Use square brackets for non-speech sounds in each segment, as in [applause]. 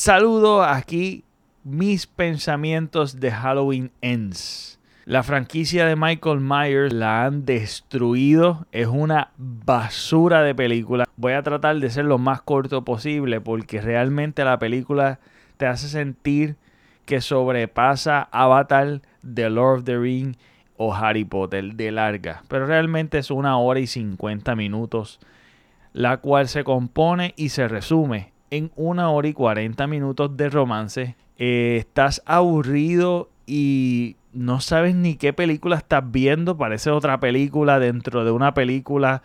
Saludo aquí mis pensamientos de Halloween Ends. La franquicia de Michael Myers la han destruido. Es una basura de película. Voy a tratar de ser lo más corto posible porque realmente la película te hace sentir que sobrepasa Avatar, The Lord of the Ring o Harry Potter de larga. Pero realmente es una hora y 50 minutos, la cual se compone y se resume en una hora y 40 minutos de romance. Eh, estás aburrido y no sabes ni qué película estás viendo. Parece otra película dentro de una película.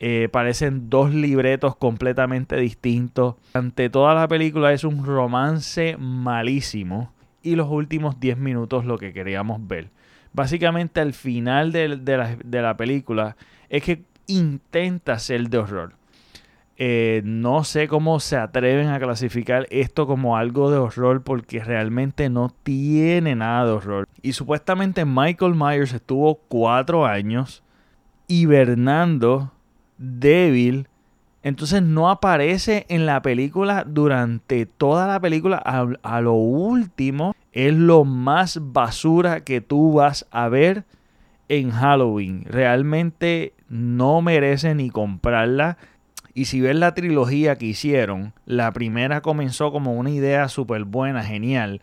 Eh, parecen dos libretos completamente distintos. Ante toda la película es un romance malísimo. Y los últimos 10 minutos lo que queríamos ver. Básicamente al final de, la, de la película es que intenta ser de horror eh, no sé cómo se atreven a clasificar esto como algo de horror porque realmente no tiene nada de horror. Y supuestamente Michael Myers estuvo cuatro años hibernando, débil. Entonces no aparece en la película durante toda la película. A, a lo último es lo más basura que tú vas a ver en Halloween. Realmente no merece ni comprarla y si ves la trilogía que hicieron, la primera comenzó como una idea súper buena, genial.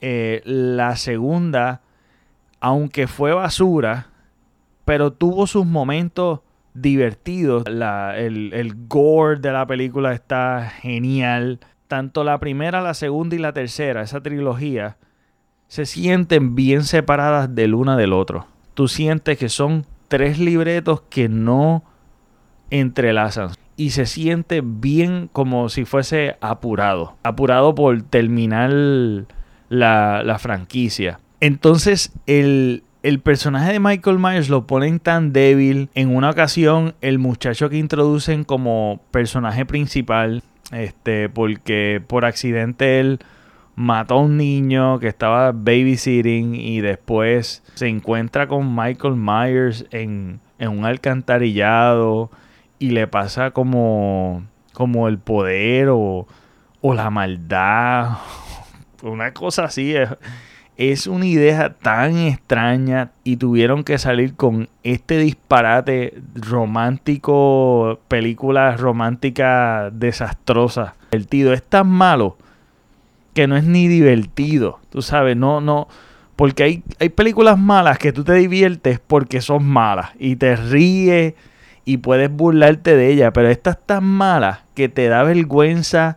Eh, la segunda, aunque fue basura, pero tuvo sus momentos divertidos. el, el gore de la película está genial. Tanto la primera, la segunda y la tercera, esa trilogía, se sienten bien separadas del una del otro. Tú sientes que son tres libretos que no entrelazan y se siente bien como si fuese apurado, apurado por terminar la, franquicia. Entonces el, el personaje de Michael Myers lo ponen tan débil. En una ocasión, el muchacho que introducen como personaje principal, este, porque por accidente él mató a un niño que estaba babysitting y después se encuentra con Michael Myers en, en un alcantarillado y le pasa como, como el poder o, la maldad, [laughs] una cosa así. Es, es una idea tan extraña y tuvieron que salir con este disparate romántico, película romántica desastrosa. Divertido, es tan malo que no es ni divertido, tú sabes, no, no, porque hay, hay películas malas que tú te diviertes porque son malas y te ríes y puedes burlarte de ella, pero esta es tan mala que te da vergüenza,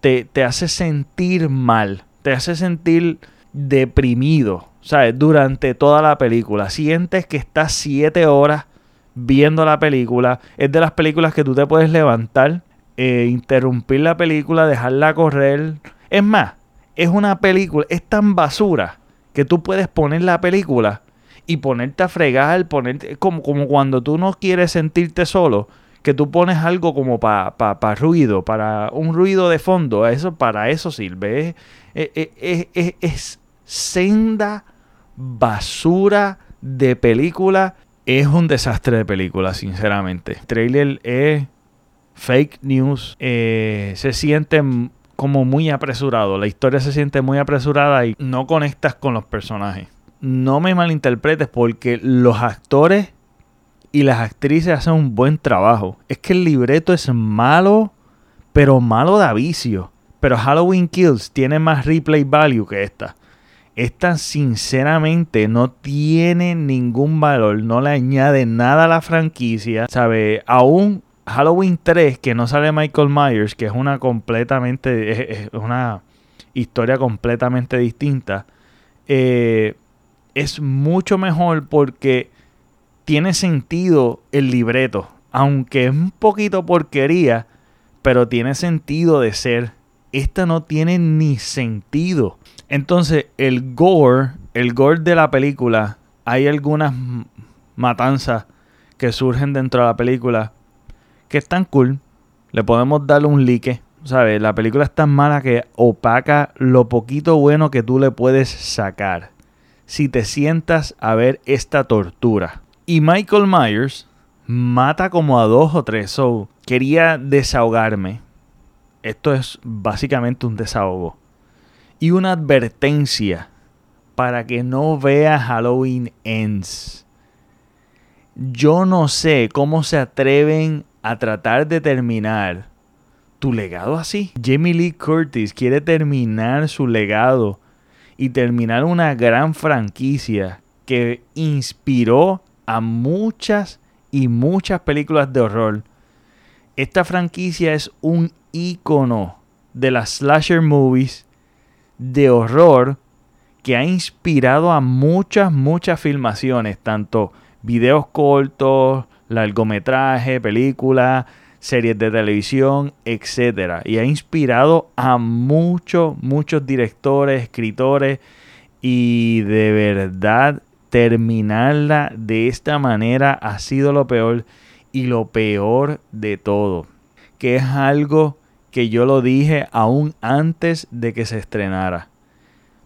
te, te hace sentir mal, te hace sentir deprimido, ¿sabes? Durante toda la película. Sientes que estás siete horas viendo la película. Es de las películas que tú te puedes levantar, eh, interrumpir la película, dejarla correr. Es más, es una película, es tan basura que tú puedes poner la película y ponerte a fregar, ponerte, como, como cuando tú no quieres sentirte solo, que tú pones algo como para pa, ruido, para un ruido de fondo, eso para eso sirve. Es, es, senda basura de película. Es un desastre de película, sinceramente. El trailer es fake news. Eh, se siente como muy apresurado. La historia se siente muy apresurada y no conectas con los personajes no me malinterpretes porque los actores y las actrices hacen un buen trabajo. Es que el libreto es malo, pero malo de vicio. Pero Halloween Kills tiene más replay value que esta. Esta sinceramente no tiene ningún valor, no le añade nada a la franquicia. ¿Sabe? Aún Halloween 3, que no sale Michael Myers, que es una completamente, una historia completamente distinta. Eh, es mucho mejor porque tiene sentido el libreto. Aunque es un poquito porquería, pero tiene sentido de ser. Esta no tiene ni sentido. Entonces, el gore, el gore de la película, hay algunas matanzas que surgen dentro de la película que están cool. Le podemos darle un like. ¿Sabes? La película es tan mala que opaca lo poquito bueno que tú le puedes sacar si te sientas a ver esta tortura. Y Michael Myers mata como a dos o tres. So, quería desahogarme esto es básicamente un desahogo. Y una advertencia para que no vea Halloween Ends. Yo no sé cómo se atreven a tratar de terminar tu legado así. Jamie Lee Curtis quiere terminar su legado y terminar una gran franquicia que inspiró a muchas y muchas películas de horror. Esta franquicia es un icono de las slasher movies de horror que ha inspirado a muchas, muchas filmaciones, tanto videos cortos, largometraje, películas, series de televisión, etc. Y ha inspirado a muchos, muchos directores, escritores y de verdad terminarla de esta manera ha sido lo peor y lo peor de todo, que es algo que yo lo dije aún antes de que se estrenara.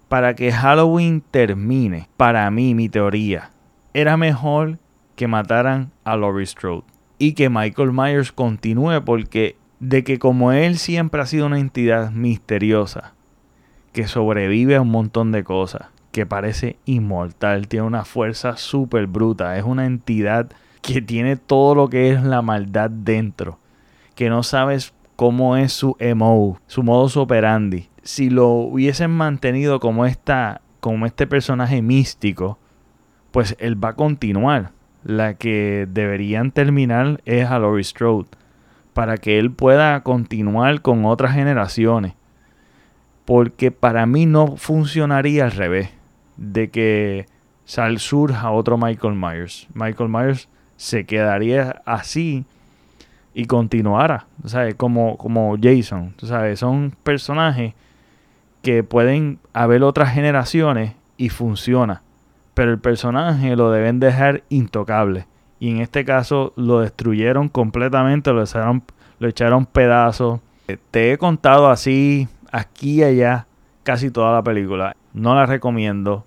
Para que Halloween termine, para mí, mi teoría, era mejor que mataran a Laurie Strode y que Michael Myers continúe porque de que como él siempre ha sido una entidad misteriosa que sobrevive a un montón de cosas, que parece inmortal, tiene una fuerza súper bruta, es una entidad que tiene todo lo que es la maldad dentro, que no sabes cómo es su MO, su modus operandi. Si lo hubiesen mantenido como esta, como este personaje místico, pues él va a continuar la que deberían terminar es a Laurie Strode para que él pueda continuar con otras generaciones. Porque para mí no funcionaría al revés, de que sal surja otro Michael Myers. Michael Myers se quedaría así y continuara, ¿sabes? Como, como Jason, ¿sabes? Son personajes que pueden haber otras generaciones y funciona pero el personaje lo deben dejar intocable. Y en este caso lo destruyeron completamente, lo echaron, lo echaron pedazos. Te he contado así, aquí y allá, casi toda la película. No la recomiendo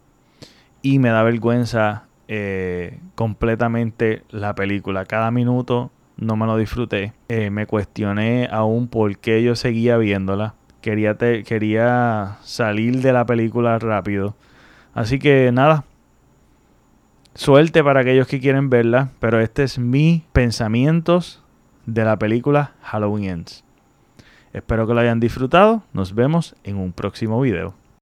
y me da vergüenza eh, completamente la película. Cada minuto no me lo disfruté. Eh, me cuestioné aún por qué yo seguía viéndola. Quería, quería salir de la película rápido. Así que nada, Suerte para aquellos que quieren verla, pero este es mi pensamientos de la película Halloween Ends. Espero que lo hayan disfrutado. Nos vemos en un próximo video.